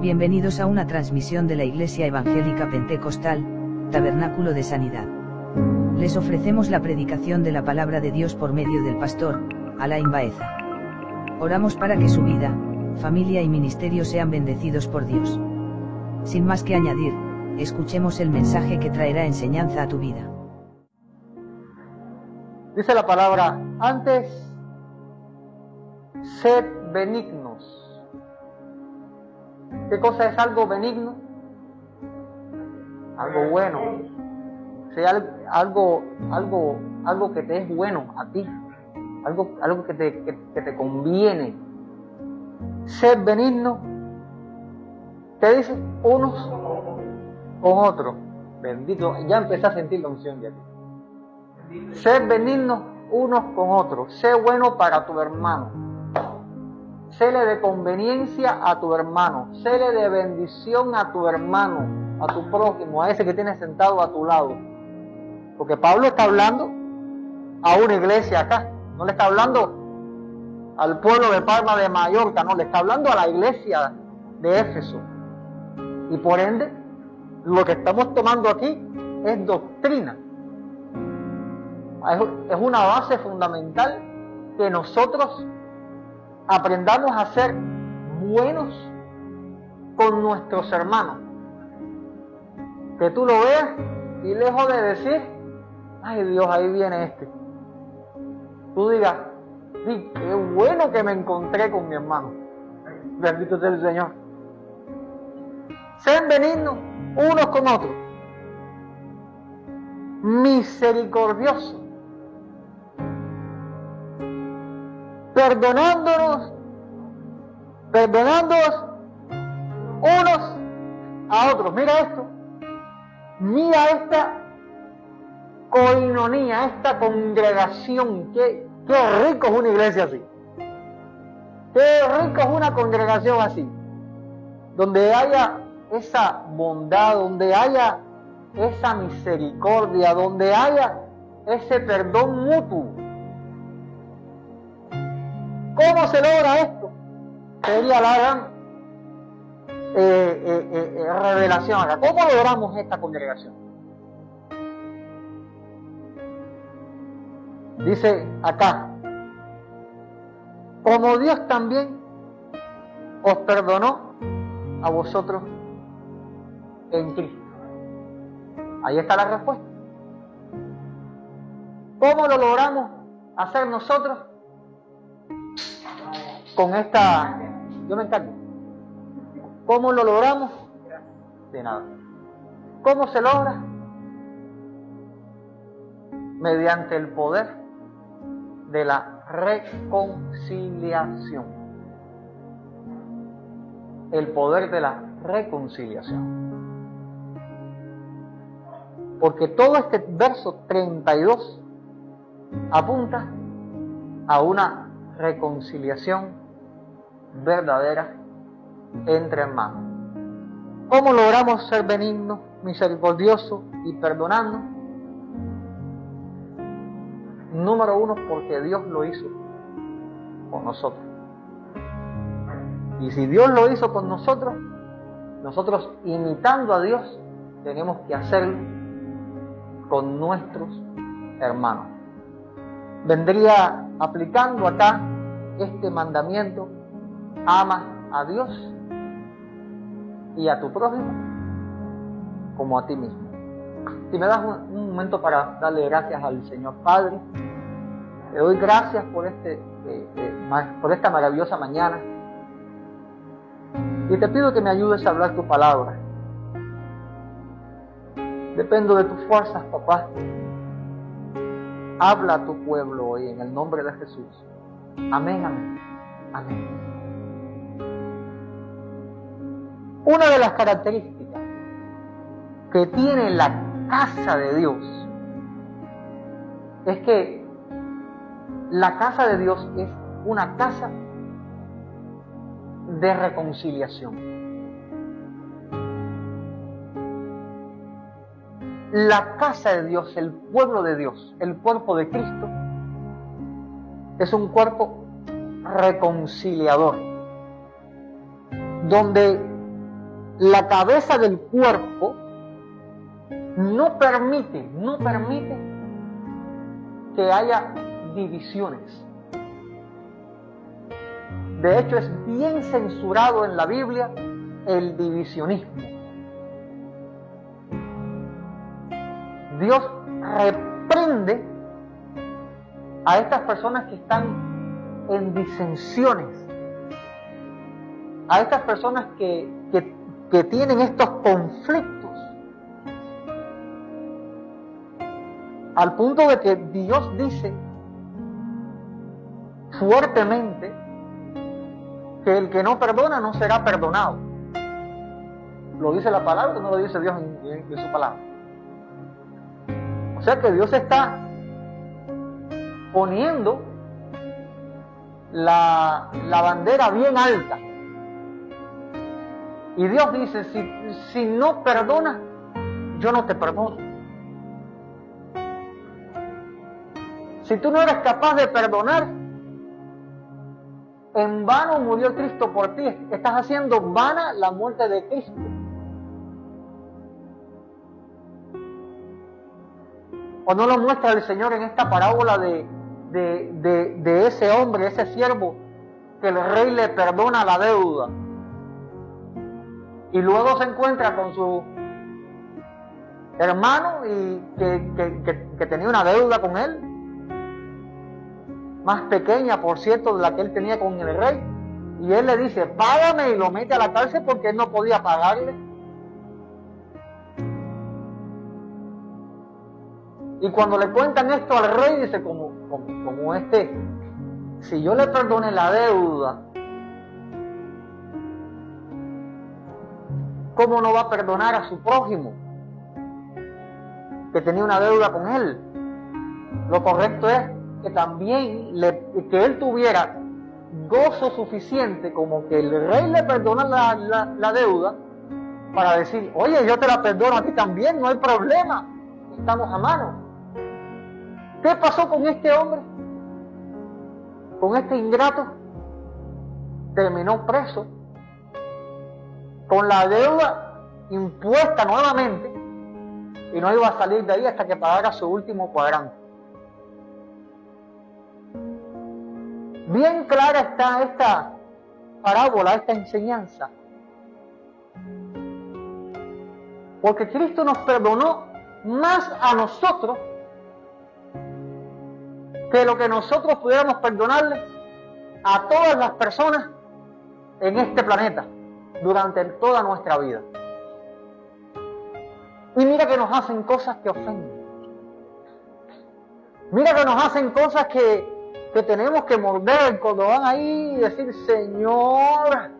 Bienvenidos a una transmisión de la Iglesia Evangélica Pentecostal, Tabernáculo de Sanidad. Les ofrecemos la predicación de la palabra de Dios por medio del pastor, Alain Baeza. Oramos para que su vida, familia y ministerio sean bendecidos por Dios. Sin más que añadir, escuchemos el mensaje que traerá enseñanza a tu vida. Dice la palabra, antes, sed benignos ¿Qué cosa es algo benigno? Algo bueno. Sea algo, algo, algo que te es bueno a ti. Algo, algo que, te, que, te conviene. Ser benigno. ¿Qué dice? Unos con otros. Bendito. Ya empecé a sentir la unción de aquí. Ser benigno unos con otros. Sé bueno para tu hermano Séle de conveniencia a tu hermano, séle de bendición a tu hermano, a tu prójimo, a ese que tienes sentado a tu lado. Porque Pablo está hablando a una iglesia acá, no le está hablando al pueblo de Palma de Mallorca, no, le está hablando a la iglesia de Éfeso. Y por ende, lo que estamos tomando aquí es doctrina. Es una base fundamental que nosotros aprendamos a ser buenos con nuestros hermanos. Que tú lo veas y lejos de decir, ay Dios, ahí viene este. Tú digas, sí, qué bueno que me encontré con mi hermano. Bendito sea el Señor. Sean benignos unos con otros. Misericordiosos perdonándonos, perdonándonos unos a otros. Mira esto, mira esta coinonía, esta congregación, qué, qué rico es una iglesia así. Qué rico es una congregación así, donde haya esa bondad, donde haya esa misericordia, donde haya ese perdón mutuo. ¿Cómo se logra esto? Sería la gran eh, eh, eh, revelación acá. ¿Cómo logramos esta congregación? Dice acá, como Dios también os perdonó a vosotros en Cristo. Ahí está la respuesta. ¿Cómo lo logramos hacer nosotros? Con esta, yo me encargo. ¿Cómo lo logramos? De nada. ¿Cómo se logra? Mediante el poder de la reconciliación. El poder de la reconciliación. Porque todo este verso 32 apunta a una reconciliación verdadera entre hermanos. ¿Cómo logramos ser benignos, misericordiosos y perdonando? Número uno, porque Dios lo hizo con nosotros. Y si Dios lo hizo con nosotros, nosotros imitando a Dios, tenemos que hacerlo con nuestros hermanos. Vendría aplicando acá este mandamiento ama a Dios y a tu prójimo como a ti mismo. Si me das un, momento para darle gracias al Señor Padre, le doy gracias por, este, eh, eh, por esta maravillosa mañana y te pido que me ayudes a hablar tu palabra. Dependo de tus fuerzas, papá. Habla a tu pueblo hoy en el nombre de Jesús. Amén, amén. Amén. Una de las características que tiene la casa de Dios es que la casa de Dios es una casa de reconciliación. La casa de Dios, el pueblo de Dios, el cuerpo de Cristo, es un cuerpo reconciliador, donde la cabeza del cuerpo, no permite, no permite que haya divisiones. De hecho, es bien censurado en la Biblia el divisionismo. Dios reprende a estas personas que están en disensiones, a estas personas que, tienen estos conflictos, al punto de que Dios dice fuertemente que el que no perdona no será perdonado. Lo dice la palabra, no lo dice Dios en, su palabra. O sea que Dios está poniendo la, la bandera bien alta. Y Dios dice, si, si no perdonas, yo no te perdono. Si tú no eres capaz de perdonar, en vano murió Cristo por ti. Estás haciendo vana la muerte de Cristo. ¿O no lo muestra el Señor en esta parábola de, de, ese hombre, ese siervo, que el rey le perdona la deuda? Y luego se encuentra con su hermano y que tenía una deuda con él más pequeña, por cierto, de la que él tenía con el rey. Y él le dice, págame y lo mete a la cárcel porque él no podía pagarle. Y cuando le cuentan esto al rey, dice, como, como, este, si yo le perdone la deuda, ¿cómo no va a perdonar a su prójimo que tenía una deuda con él? Lo correcto es que también le, que él tuviera gozo suficiente como que el rey le perdona la, deuda para decir, oye, yo te la perdono a ti también, no hay problema, estamos a mano. ¿Qué pasó con este hombre? Con este ingrato. Terminó preso, con la deuda impuesta nuevamente, y no iba a salir de ahí hasta que pagara su último cuadrante. Bien clara está esta parábola, esta enseñanza. Porque Cristo nos perdonó más a nosotros que lo que nosotros pudiéramos perdonarle a todas las personas en este planeta durante toda nuestra vida. Y mira que nos hacen cosas que ofenden. Mira que nos hacen cosas que que tenemos que morder cuando van ahí y decir, Señor.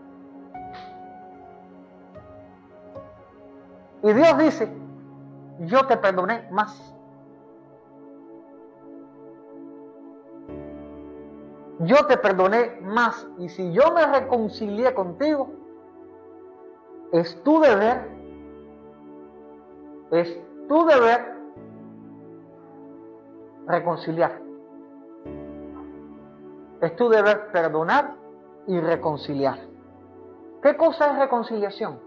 Y Dios dice, yo te perdoné más. Yo te perdoné más. Y si yo me reconcilié contigo, es tu deber, es tu deber reconciliar. Es tu deber perdonar y reconciliar. ¿Qué cosa es reconciliación?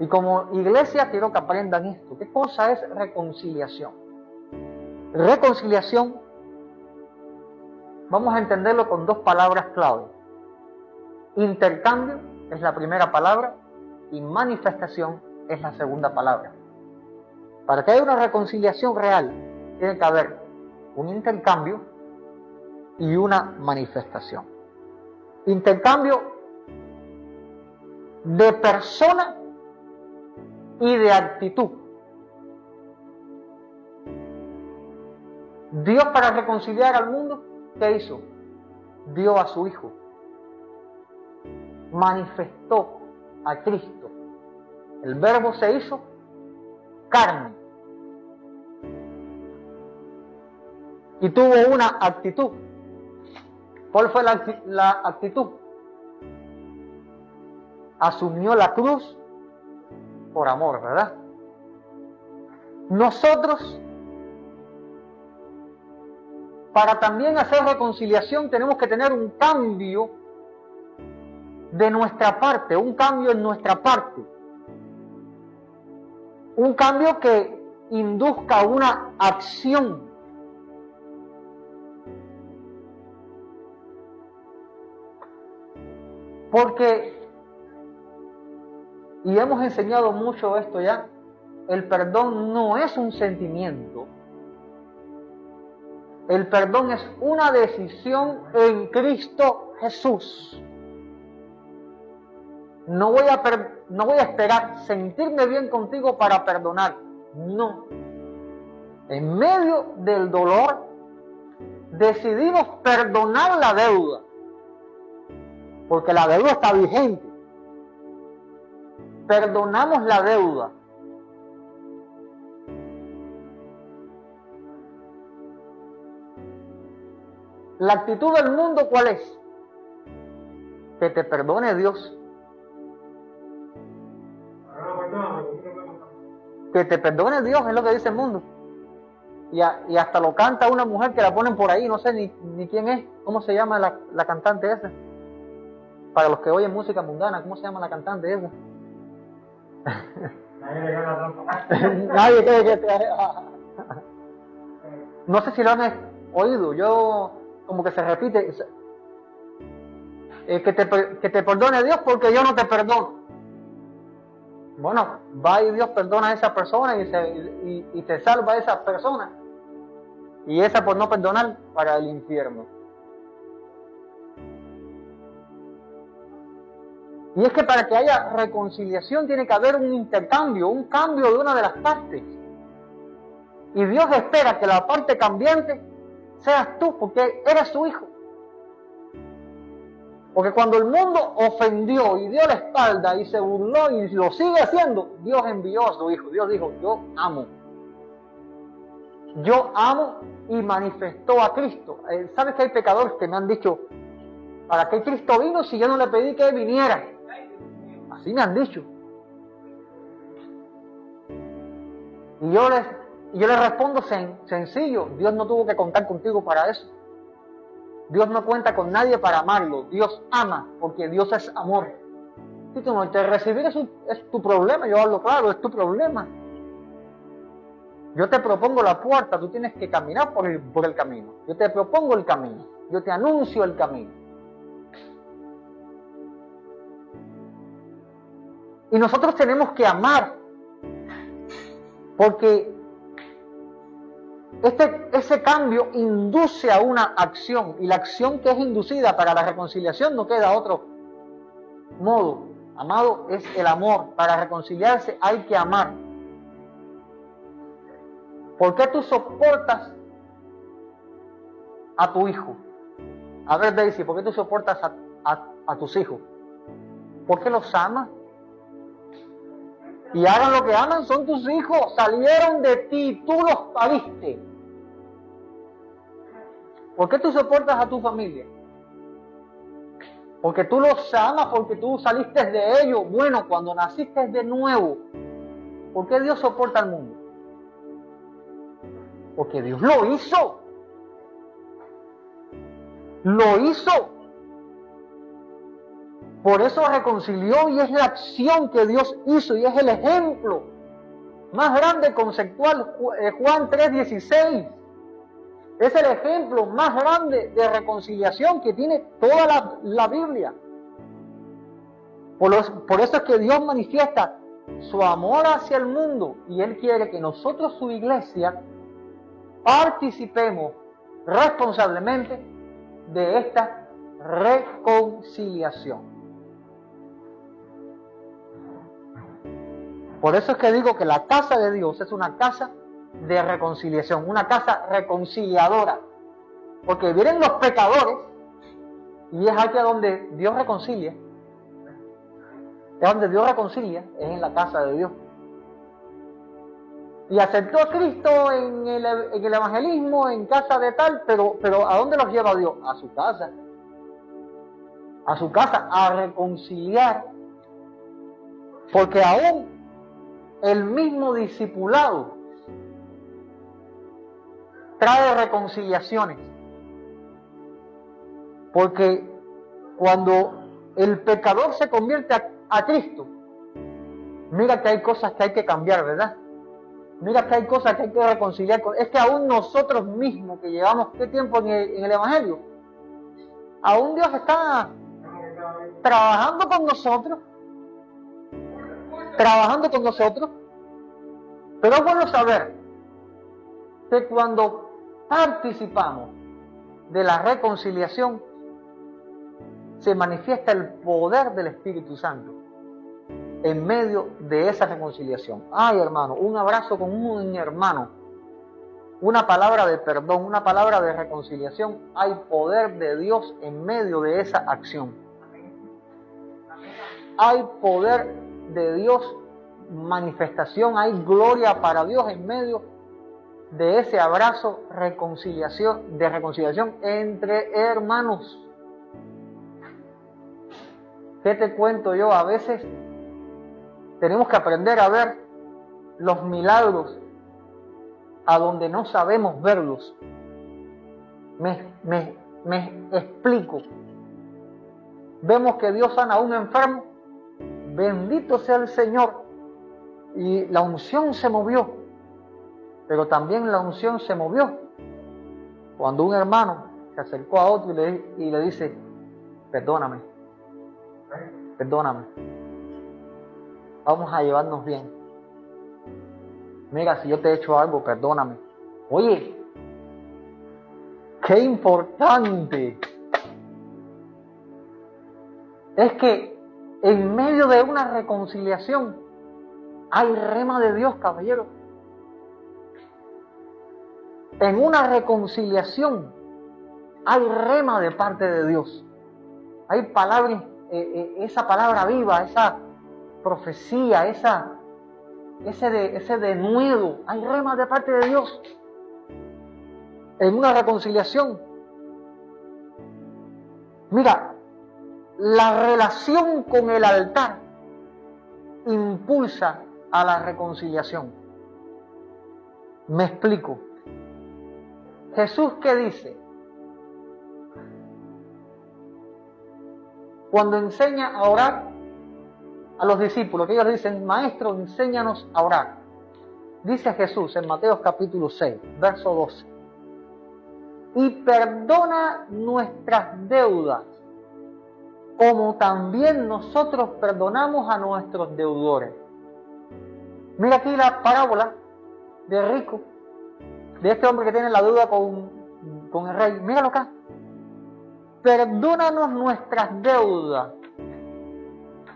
Y como iglesia quiero que aprendan esto. ¿Qué cosa es reconciliación? Reconciliación, vamos a entenderlo con dos palabras clave. Intercambio es la primera palabra y manifestación es la segunda palabra. Para que haya una reconciliación real, tiene que haber un intercambio y una manifestación. Intercambio de persona y de actitud. Dios para reconciliar al mundo, ¿qué hizo? Dio a su Hijo. Manifestó a Cristo. El verbo se hizo carne y tuvo una actitud. ¿Cuál fue la, actitud? Asumió la cruz por amor, ¿verdad? Nosotros, para también hacer reconciliación, tenemos que tener un cambio de nuestra parte, un cambio en nuestra parte. Un cambio que induzca una acción. Porque, y hemos enseñado mucho esto ya, el perdón no es un sentimiento. El perdón es una decisión en Cristo Jesús. No voy, a no voy a esperar sentirme bien contigo para perdonar. No. En medio del dolor decidimos perdonar la deuda. Porque la deuda está vigente. Perdonamos la deuda. La actitud del mundo, ¿cuál es? Que te perdone Dios. Que te perdone Dios, es lo que dice el mundo. Y, hasta lo canta una mujer que la ponen por ahí, no sé ni, ni quién es, cómo se llama la, la, cantante esa. Para los que oyen música mundana, ¿cómo se llama la cantante esa? Nadie cree que te... No sé si lo han oído, yo como que se repite, eh, que, te, que te perdone Dios porque yo no te perdono. Bueno, va y Dios perdona a esa persona y, se, y, te salva a esa persona. Y esa por no perdonar para el infierno. Y es que para que haya reconciliación tiene que haber un intercambio, un cambio de una de las partes. Y Dios espera que la parte cambiante seas tú, porque eres su hijo. Porque cuando el mundo ofendió y dio la espalda y se burló y lo sigue haciendo, Dios envió a su hijo. Dios dijo, yo amo. Yo amo y manifestó a Cristo. Eh, ¿Sabes que hay pecadores que me han dicho, ¿para qué Cristo vino si yo no le pedí que viniera? Así me han dicho. Y yo les yo le respondo sencillo, Dios no tuvo que contar contigo para eso. Dios no cuenta con nadie para amarlo. Dios ama porque Dios es amor. Si no te recibir es, es tu problema, yo hablo claro, es tu problema. Yo te propongo la puerta, tú tienes que caminar por el, por el camino. Yo te propongo el camino, yo te anuncio el camino. Y nosotros tenemos que amar, porque este, ese cambio induce a una acción y la acción que es inducida para la reconciliación no queda otro modo. Amado es el amor. Para reconciliarse hay que amar. ¿Por qué tú soportas a tu hijo? A ver, Daisy, ¿por qué tú soportas a, tus hijos? ¿Por qué los amas? Y hagan lo que aman, son tus hijos, salieron de ti, tú los pariste. ¿Por qué tú soportas a tu familia? Porque tú los amas, porque tú saliste de ellos. Bueno, cuando naciste de nuevo, ¿por qué Dios soporta al mundo? Porque Dios lo hizo. Lo hizo. Por eso reconcilió y es la acción que Dios hizo y es el ejemplo más grande conceptual. Eh, Juan 3:16. Es el ejemplo más grande de reconciliación que tiene toda la, Biblia. Por, por eso es que Dios manifiesta su amor hacia el mundo y Él quiere que nosotros, su iglesia, participemos responsablemente de esta reconciliación. Por eso es que digo que la casa de Dios es una casa de reconciliación, una casa reconciliadora. Porque vienen los pecadores y es aquí donde Dios reconcilia. Es donde Dios reconcilia, es en la casa de Dios. Y aceptó a Cristo en el, en el evangelismo, en casa de tal, pero, pero ¿a dónde los lleva Dios? A su casa. A su casa, a reconciliar. Porque aún el mismo discipulado trae reconciliaciones. Porque cuando el pecador se convierte a, Cristo, mira que hay cosas que hay que cambiar, ¿verdad? Mira que hay cosas que hay que reconciliar. Con... Es que aún nosotros mismos que llevamos qué tiempo en el, en el Evangelio, aún Dios está trabajando con nosotros, trabajando con nosotros, pero es bueno saber que cuando participamos de la reconciliación, se manifiesta el poder del Espíritu Santo en medio de esa reconciliación. Ay, hermano, un abrazo con un hermano, una palabra de perdón, una palabra de reconciliación. Hay poder de Dios en medio de esa acción. Hay poder de Dios, manifestación, hay gloria para Dios en medio de ese abrazo reconciliación, de reconciliación entre hermanos. ¿Qué te cuento yo? A veces tenemos que aprender a ver los milagros a donde no sabemos verlos. Me, me, me explico. Vemos que Dios sana a un enfermo. Bendito sea el Señor. Y la unción se movió. Pero también la unción se movió cuando un hermano se acercó a otro y le, dice, perdóname, perdóname, vamos a llevarnos bien. Mira, si yo te he hecho algo, perdóname. Oye, qué importante es que en medio de una reconciliación hay rema de Dios, caballero en una reconciliación hay rema de parte de Dios. Hay palabras, eh, eh, esa palabra viva, esa profecía, esa, ese, de, ese denuedo, hay rema de parte de Dios. En una reconciliación. Mira, la relación con el altar impulsa a la reconciliación. Me explico. Jesús, ¿qué dice? Cuando enseña a orar a los discípulos, que ellos dicen, Maestro, enséñanos a orar. Dice Jesús en Mateo capítulo 6, verso 12, y perdona nuestras deudas, como también nosotros perdonamos a nuestros deudores. Mira aquí la parábola de rico de este hombre que tiene la deuda con, con el rey. Míralo acá. Perdónanos nuestras deudas,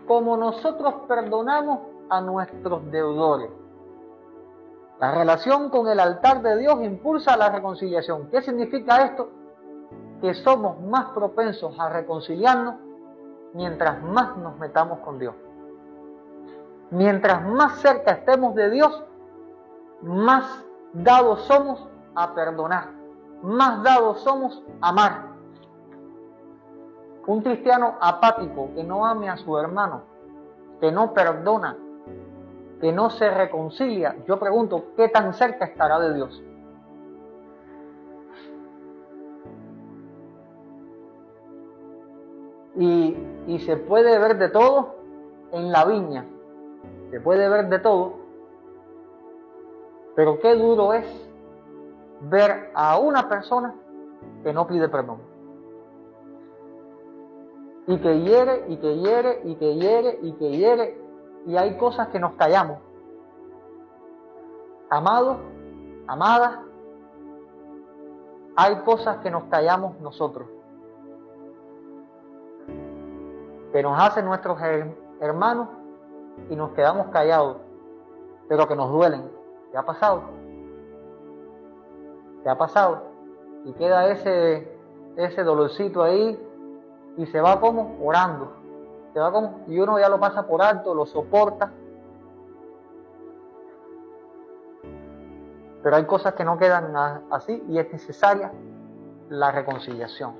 como nosotros perdonamos a nuestros deudores. La relación con el altar de Dios impulsa la reconciliación. ¿Qué significa esto? Que somos más propensos a reconciliarnos mientras más nos metamos con Dios. Mientras más cerca estemos de Dios, más dados somos a perdonar, más dados somos a amar. Un cristiano apático que no ame a su hermano, que no perdona, que no se reconcilia, yo pregunto, ¿qué tan cerca estará de Dios? Y, y se puede ver de todo en la viña, se puede ver de todo pero qué duro es ver a una persona que no pide perdón. Y que hiere, y que hiere, y que hiere, y que hiere. Y hay cosas que nos callamos. Amados, amadas, hay cosas que nos callamos nosotros. Que nos hacen nuestros hermanos y nos quedamos callados, pero que nos duelen ¿Qué ha pasado? ¿Qué ha pasado? Y queda ese, ese dolorcito ahí y se va como orando. Se va como, y uno ya lo pasa por alto, lo soporta. Pero hay cosas que no quedan así y es necesaria la reconciliación.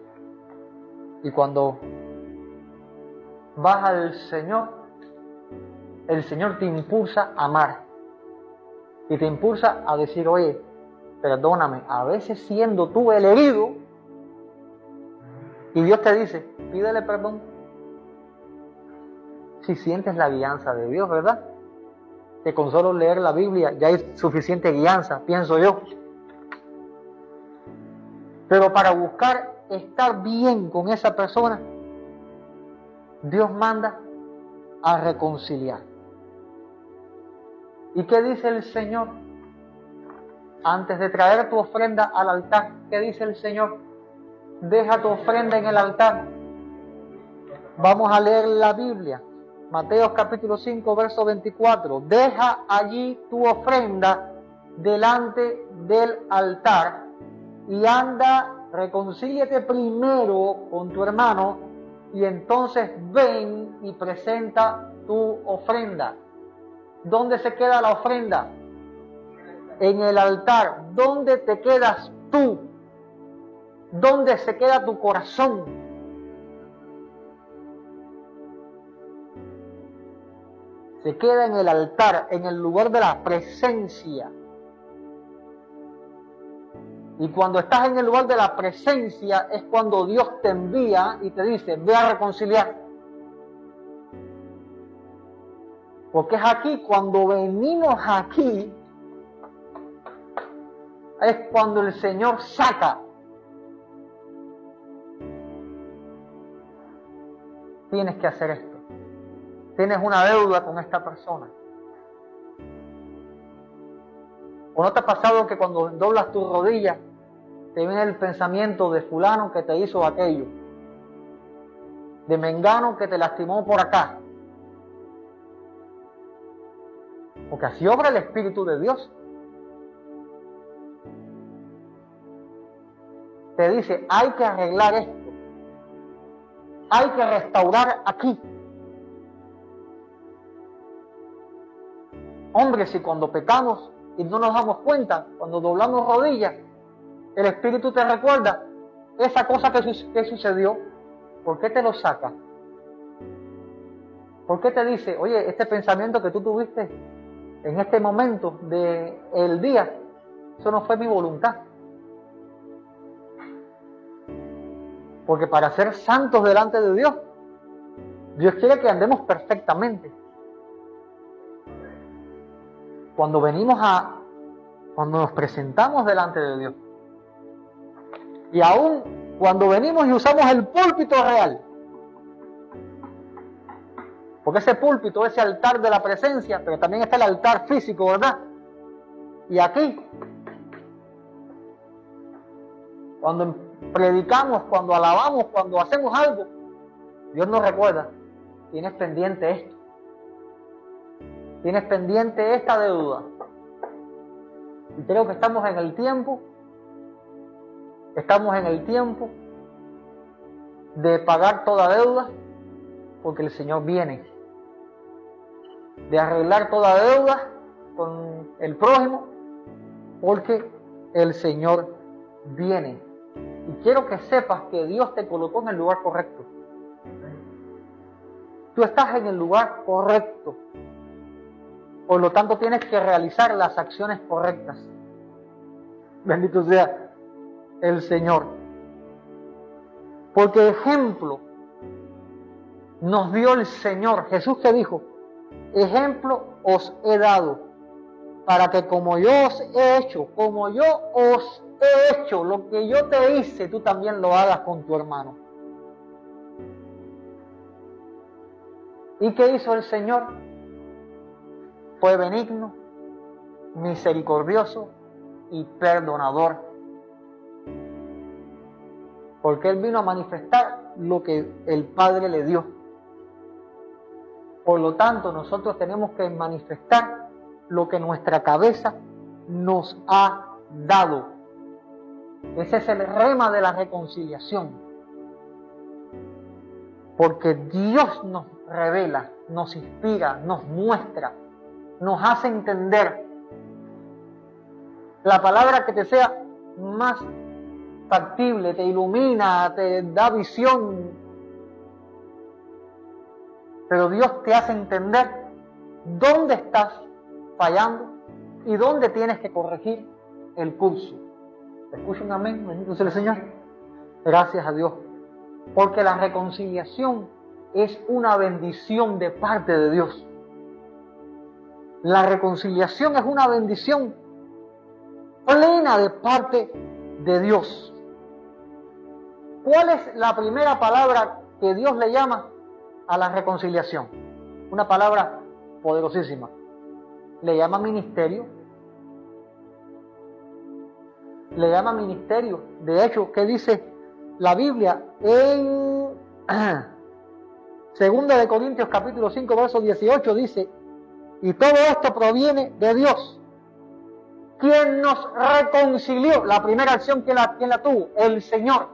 Y cuando vas al Señor, el Señor te impulsa a amar y te impulsa a decir, oye, perdóname, a veces siendo tú el herido, y Dios te dice, pídele perdón, si sientes la guianza de Dios, ¿verdad? Que con solo leer la Biblia ya hay suficiente guianza, pienso yo. Pero para buscar estar bien con esa persona, Dios manda a reconciliar. ¿Y qué dice el Señor? Antes de traer tu ofrenda al altar, ¿qué dice el Señor? Deja tu ofrenda en el altar. Vamos a leer la Biblia. Mateo capítulo 5, verso 24. Deja allí tu ofrenda delante del altar y anda, reconcíliate primero con tu hermano y entonces ven y presenta tu ofrenda. ¿Dónde se queda la ofrenda? En el altar. ¿Dónde te quedas tú? ¿Dónde se queda tu corazón? Se queda en el altar, en el lugar de la presencia. Y cuando estás en el lugar de la presencia es cuando Dios te envía y te dice, ve a reconciliar. Porque es aquí, cuando venimos aquí, es cuando el Señor saca. Tienes que hacer esto. Tienes una deuda con esta persona. ¿O no te ha pasado que cuando doblas tus rodillas te viene el pensamiento de fulano que te hizo aquello? De mengano que te lastimó por acá. Porque así obra el Espíritu de Dios. Te dice, hay que arreglar esto. Hay que restaurar aquí. Hombre, si cuando pecamos y no nos damos cuenta, cuando doblamos rodillas, el Espíritu te recuerda esa cosa que, que sucedió, ¿por qué te lo saca? ¿Por qué te dice, oye, este pensamiento que tú tuviste en este momento del el día, eso no fue mi voluntad? Porque para ser santos delante de Dios, Dios quiere que andemos perfectamente cuando venimos a, cuando nos presentamos delante de Dios, y aún cuando venimos y usamos el púlpito real, porque ese púlpito, ese altar de la presencia, pero también está el altar físico, ¿verdad? Y aquí, cuando predicamos, cuando alabamos, cuando hacemos algo, Dios nos recuerda, tienes pendiente esto. Tienes pendiente esta deuda. Y creo que estamos en el tiempo, estamos en el tiempo de pagar toda deuda, porque el Señor viene. De arreglar toda deuda con el prójimo, porque el Señor viene. Y quiero que sepas que Dios te colocó en el lugar correcto. Tú estás en el lugar correcto. Por lo tanto, tienes que realizar las acciones correctas. Bendito sea el Señor. Porque ejemplo nos dio el Señor. Jesús que dijo, ejemplo os he dado, para que como yo os he hecho, como yo os he hecho, lo que yo te hice, tú también lo hagas con tu hermano. ¿Y qué hizo el Señor? fue benigno, misericordioso y perdonador. Porque Él vino a manifestar lo que el Padre le dio. Por lo tanto, nosotros tenemos que manifestar lo que nuestra cabeza nos ha dado. Ese es el rema de la reconciliación. Porque Dios nos revela, nos inspira, nos muestra nos hace entender la palabra que te sea más factible, te ilumina, te da visión. Pero Dios te hace entender dónde estás fallando y dónde tienes que corregir el curso. Escuchen amén, bendito sea el Señor. Gracias a Dios. Porque la reconciliación es una bendición de parte de Dios. La reconciliación es una bendición plena de parte de Dios. ¿Cuál es la primera palabra que Dios le llama a la reconciliación? Una palabra poderosísima. Le llama ministerio. Le llama ministerio. De hecho, ¿qué dice la Biblia en Segunda de Corintios capítulo 5 verso 18 dice, y todo esto proviene de Dios, quien nos reconcilió, la primera acción que la, quien la tuvo, el Señor,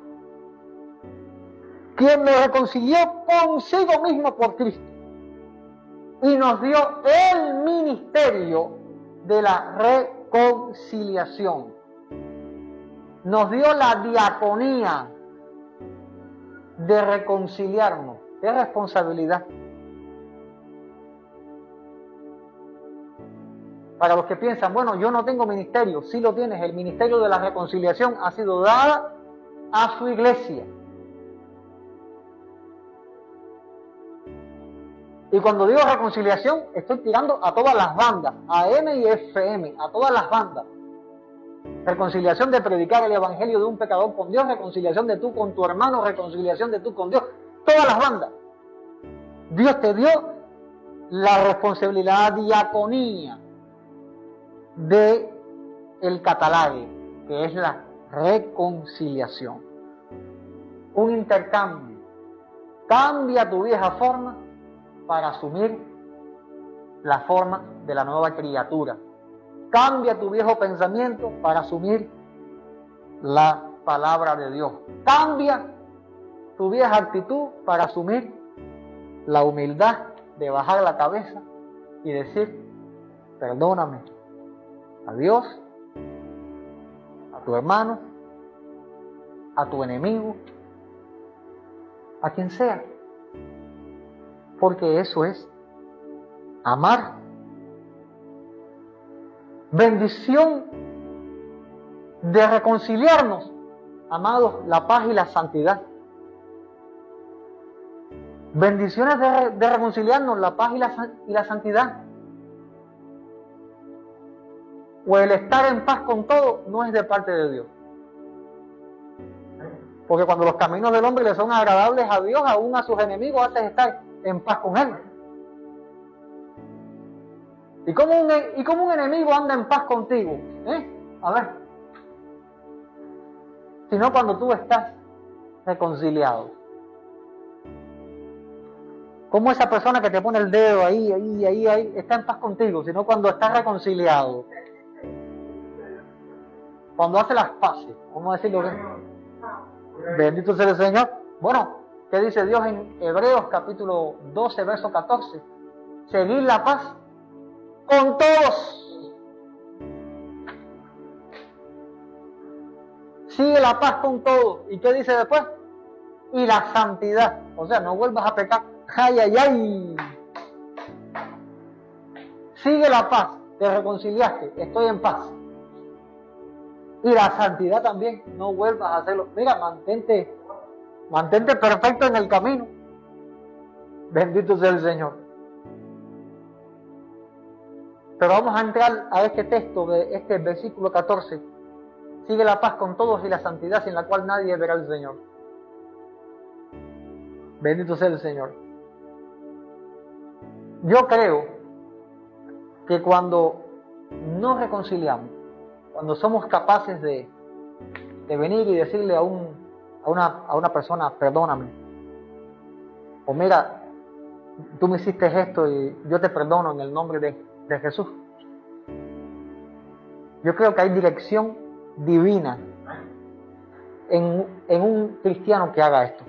quien nos reconcilió consigo mismo por Cristo y nos dio el ministerio de la reconciliación. Nos dio la diaconía de reconciliarnos. Es responsabilidad. Para los que piensan, bueno, yo no tengo ministerio, sí lo tienes, el ministerio de la reconciliación ha sido dada a su iglesia. Y cuando digo reconciliación, estoy tirando a todas las bandas, a M y FM, a todas las bandas. Reconciliación de predicar el evangelio de un pecador con Dios, reconciliación de tú con tu hermano, reconciliación de tú con Dios, todas las bandas. Dios te dio la responsabilidad diaconía de el catalague, que es la reconciliación. Un intercambio. Cambia tu vieja forma para asumir la forma de la nueva criatura. Cambia tu viejo pensamiento para asumir la palabra de Dios. Cambia tu vieja actitud para asumir la humildad de bajar la cabeza y decir, perdóname a Dios, a tu hermano, a tu enemigo, a quien sea. Porque eso es amar. Bendición de reconciliarnos, amados, la paz y la santidad. Bendiciones de, reconciliarnos, la paz y la, y la santidad. O el estar en paz con todo no es de parte de Dios. Porque cuando los caminos del hombre le son agradables a Dios, aún a sus enemigos haces estar en paz con Él. ¿Y cómo un, y cómo un enemigo anda en paz contigo? ¿Eh? A ver. Sino cuando tú estás reconciliado. ¿Cómo esa persona que te pone el dedo ahí, ahí, ahí, ahí, está en paz contigo? Sino cuando está reconciliado. Cuando hace las paces. ¿Cómo decirlo? Bendito sea el Señor. Bueno, ¿qué dice Dios en Hebreos capítulo 12, verso 14? Seguir la paz con todos. Sigue la paz con todos. ¿Y qué dice después? Y la santidad. O sea, no vuelvas a pecar. Ay, ay, ay. Sigue la paz. Te reconciliaste. Estoy en paz. Y la santidad también. No vuelvas a hacerlo. Mira, mantente, mantente perfecto en el camino. Bendito sea el Señor. Pero vamos a entrar a este texto de este versículo 14. Sigue la paz con todos y la santidad sin la cual nadie verá al Señor. Bendito sea el Señor. Yo creo que cuando nos reconciliamos, cuando somos capaces de, venir y decirle a, un, a, una, a una persona, perdóname, o mira, tú me hiciste esto y yo te perdono en el nombre de, de Jesús. Yo creo que hay dirección divina en, en un cristiano que haga esto.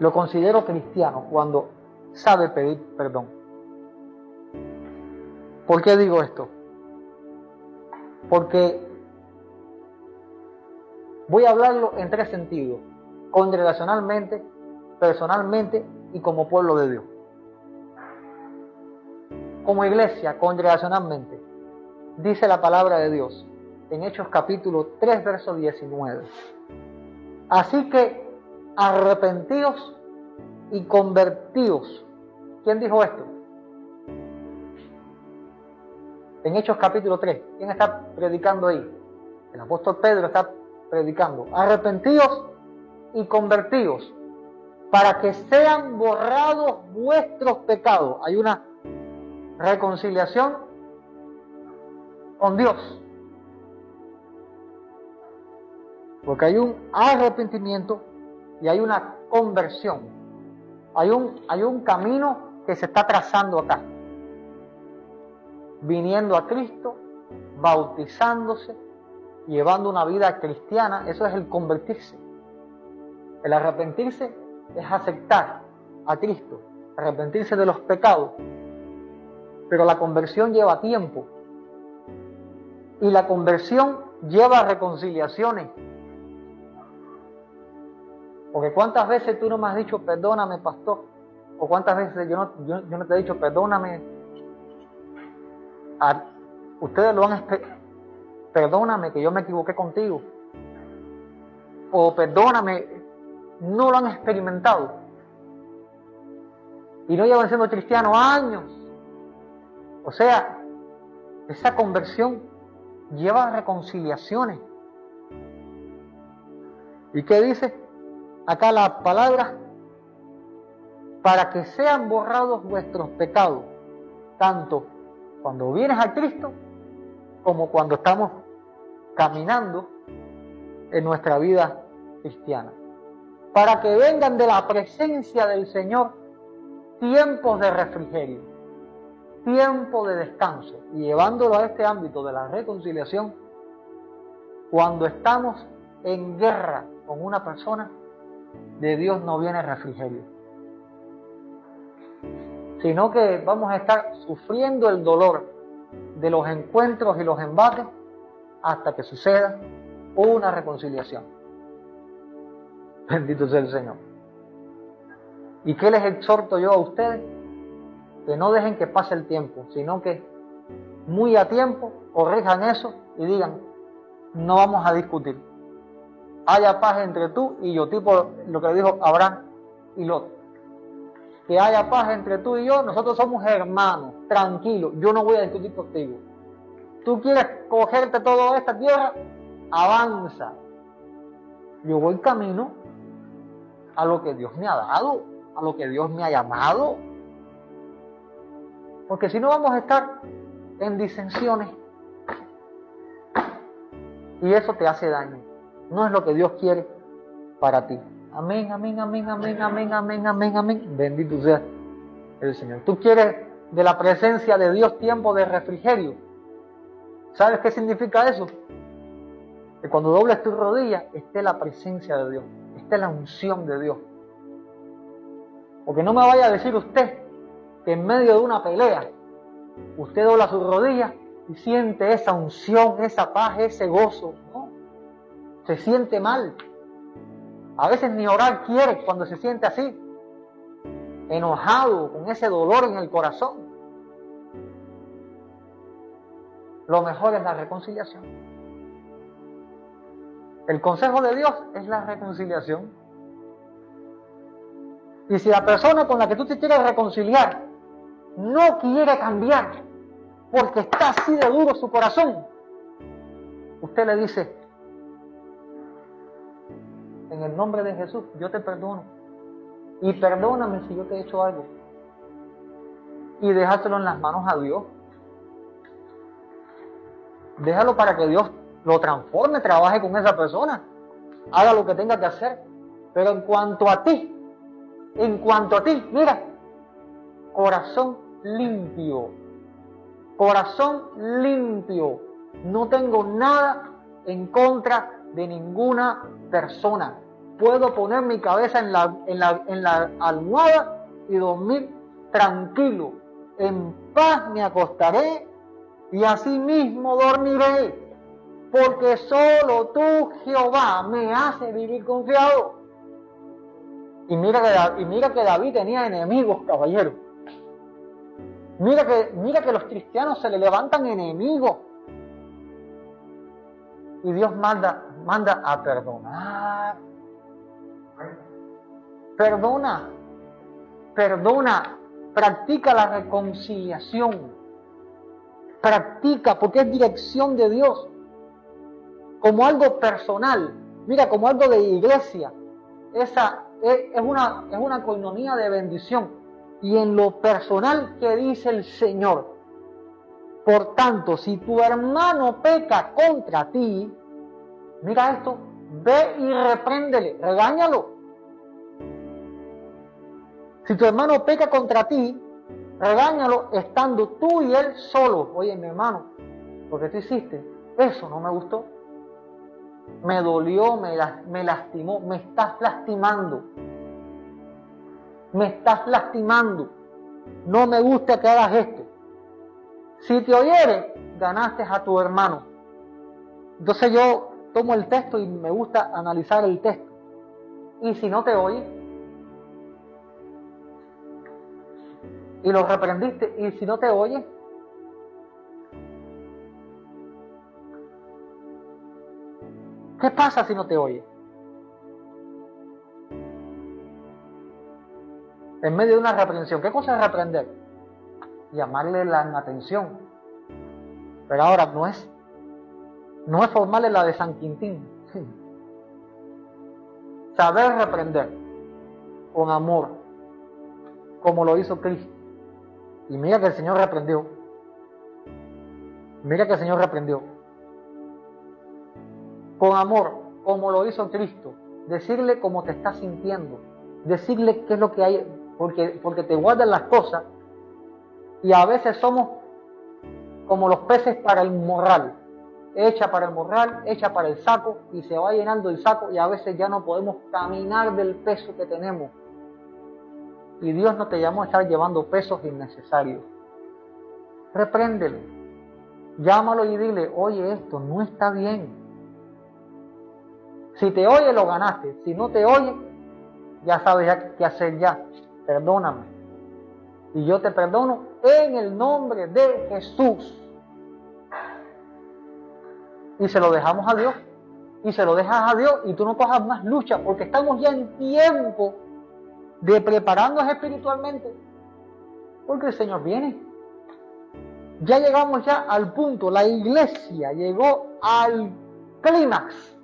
Lo considero cristiano cuando sabe pedir perdón. ¿Por qué digo esto? Porque voy a hablarlo en tres sentidos, congregacionalmente, personalmente y como pueblo de Dios. Como iglesia, congregacionalmente, dice la palabra de Dios en Hechos capítulo 3, verso 19. Así que arrepentidos y convertidos. ¿Quién dijo esto? En Hechos capítulo 3. ¿Quién está predicando ahí? El apóstol Pedro está predicando. Arrepentidos y convertidos para que sean borrados vuestros pecados. Hay una reconciliación con Dios. Porque hay un arrepentimiento y hay una conversión. Hay un, hay un camino que se está trazando acá. Viniendo a Cristo, bautizándose, llevando una vida cristiana, eso es el convertirse. El arrepentirse es aceptar a Cristo, arrepentirse de los pecados. Pero la conversión lleva tiempo. Y la conversión lleva reconciliaciones. Porque cuántas veces tú no me has dicho, perdóname, pastor. O cuántas veces yo no, yo, no te he dicho, perdóname. ustedes lo han perdóname que yo me equivoqué contigo. O perdóname, no lo han experimentado. Y no llevan siendo cristianos años. O sea, esa conversión lleva reconciliaciones. ¿Y qué dice? Acá la palabra, para que sean borrados vuestros pecados, tanto cuando vienes a Cristo como cuando estamos caminando en nuestra vida cristiana. Para que vengan de la presencia del Señor tiempos de refrigerio, tiempo de descanso, y llevándolo a este ámbito de la reconciliación, cuando estamos en guerra con una persona, de Dios no viene refrigerio, sino que vamos a estar sufriendo el dolor de los encuentros y los embates hasta que suceda una reconciliación. Bendito sea el Señor. ¿Y qué les exhorto yo a ustedes? Que no dejen que pase el tiempo, sino que muy a tiempo corrijan eso y digan, no vamos a discutir. Haya paz entre tú y yo, tipo lo que dijo Abraham y Lot. Que haya paz entre tú y yo, nosotros somos hermanos, tranquilos, yo no voy a discutir contigo. Tú quieres cogerte toda esta tierra, avanza. Yo voy camino a lo que Dios me ha dado, a lo que Dios me ha llamado. Porque si no vamos a estar en disensiones y eso te hace daño. No es lo que Dios quiere para ti. Amén, amén, amén, amén, amén, amén, amén, amén. Bendito sea el Señor. Tú quieres de la presencia de Dios tiempo de refrigerio. ¿Sabes qué significa eso? Que cuando dobles tu rodilla esté la presencia de Dios es la unción de Dios. Porque no me vaya a decir usted que en medio de una pelea usted dobla sus rodillas y siente esa unción, esa paz, ese gozo. ¿no? Se siente mal. A veces ni orar quiere cuando se siente así, enojado, con ese dolor en el corazón. Lo mejor es la reconciliación. El consejo de Dios es la reconciliación. Y si la persona con la que tú te quieres reconciliar no quiere cambiar porque está así de duro su corazón, usted le dice, en el nombre de Jesús, yo te perdono. Y perdóname si yo te he hecho algo. Y déjaselo en las manos a Dios. Déjalo para que Dios lo transforme, trabaje con esa persona, haga lo que tenga que hacer. Pero en cuanto a ti, en cuanto a ti, mira, corazón limpio, corazón limpio, no tengo nada en contra de ninguna persona. Puedo poner mi cabeza en la, en la, en la almohada y dormir tranquilo. En paz me acostaré y así mismo dormiré porque solo tú, Jehová, me hace vivir confiado. Y mira que, y mira que David tenía enemigos, caballero. Mira que, mira que los cristianos se le levantan enemigos. Y Dios manda, manda a perdonar. Perdona, perdona, practica la reconciliación, practica porque es dirección de Dios, como algo personal, mira, como algo de iglesia, esa es, una, es una de bendición. Y en lo personal que dice el Señor, por tanto, si tu hermano peca contra ti, mira esto, ve y repréndele, regáñalo. Si tu hermano peca contra ti, regáñalo estando tú y él solo. Oye, mi hermano, porque tú hiciste, eso no me gustó me dolió, me, lastimó, me estás lastimando. Me estás lastimando. No me gusta que hagas esto. Si te oyere, ganaste a tu hermano. Entonces yo tomo el texto y me gusta analizar el texto. Y si no te oye, y lo reprendiste, y si no te oye, ¿Qué pasa si no te oye? En medio de una reprensión, ¿qué cosa es reprender? Llamarle la atención. Pero ahora no es, no es formarle la de San Quintín. Saber reprender con amor, como lo hizo Cristo. Y mira que el Señor reprendió. Mira que el Señor reprendió con amor, como lo hizo Cristo. Decirle cómo te estás sintiendo. Decirle qué es lo que hay, porque, porque te guardan las cosas. Y a veces somos como los peces para el morral. Echa para el morral, echa para el saco y se va llenando el saco y a veces ya no podemos caminar del peso que tenemos. Y Dios no te llamó a estar llevando pesos innecesarios. Repréndele. Llámalo y dile, oye, esto no está bien si te oye, lo ganaste. Si no te oye, ya sabes ya qué hacer ya. Perdóname. Y yo te perdono en el nombre de Jesús. Y se lo dejamos a Dios. Y se lo dejas a Dios y tú no cojas más lucha porque estamos ya en tiempo de prepararnos espiritualmente. Porque el Señor viene. Ya llegamos ya al punto, la iglesia llegó al clímax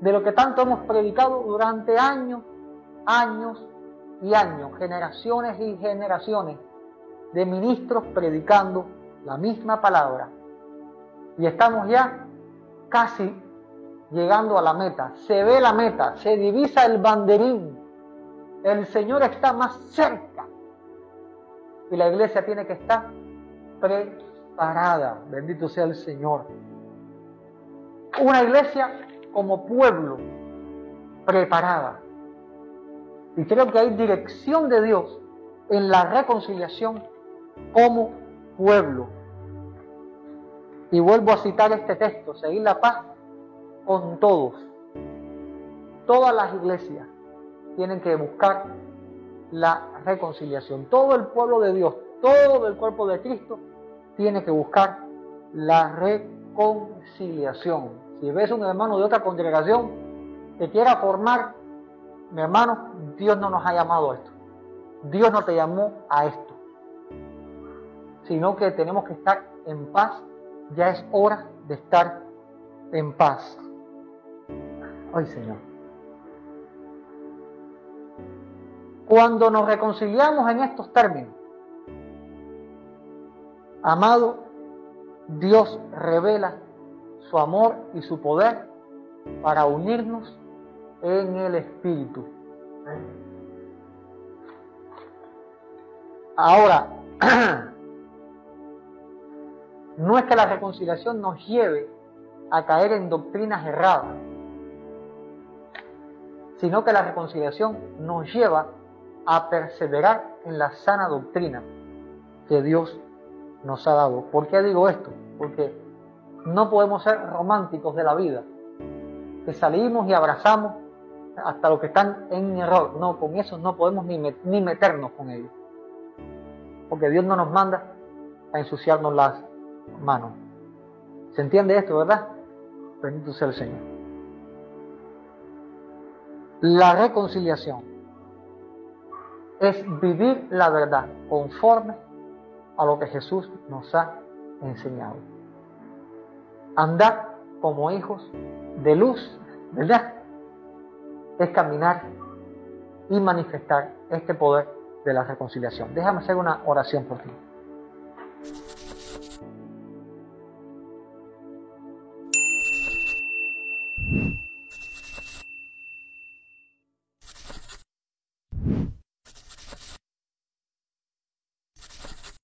de lo que tanto hemos predicado durante años, años y años, generaciones y generaciones de ministros predicando la misma palabra. Y estamos ya casi llegando a la meta. Se ve la meta, se divisa el banderín. El Señor está más cerca. Y la iglesia tiene que estar preparada. Bendito sea el Señor. Una iglesia como pueblo preparada. Y creo que hay dirección de Dios en la reconciliación como pueblo. Y vuelvo a citar este texto, seguir la paz con todos. Todas las iglesias tienen que buscar la reconciliación. Todo el pueblo de Dios, todo el cuerpo de Cristo tiene que buscar la reconciliación. Si ves un hermano de otra congregación que quiera formar, mi hermano, Dios no nos ha llamado a esto. Dios no te llamó a esto. Sino que tenemos que estar en paz. Ya es hora de estar en paz. Ay, Señor. Cuando nos reconciliamos en estos términos, amado, Dios revela su amor y su poder para unirnos en el Espíritu. Ahora, no es que la reconciliación nos lleve a caer en doctrinas erradas, sino que la reconciliación nos lleva a perseverar en la sana doctrina que Dios nos ha dado. ¿Por qué digo esto? Porque no podemos ser románticos de la vida, que salimos y abrazamos hasta los que están en error. No, con eso no podemos ni, ni meternos con ellos. Porque Dios no nos manda a ensuciarnos las manos. ¿Se entiende esto, verdad? Bendito sea el Señor. La reconciliación es vivir la verdad conforme a lo que Jesús nos ha enseñado. Andar como hijos de luz, ¿verdad? Es caminar y manifestar este poder de la reconciliación. Déjame hacer una oración por ti.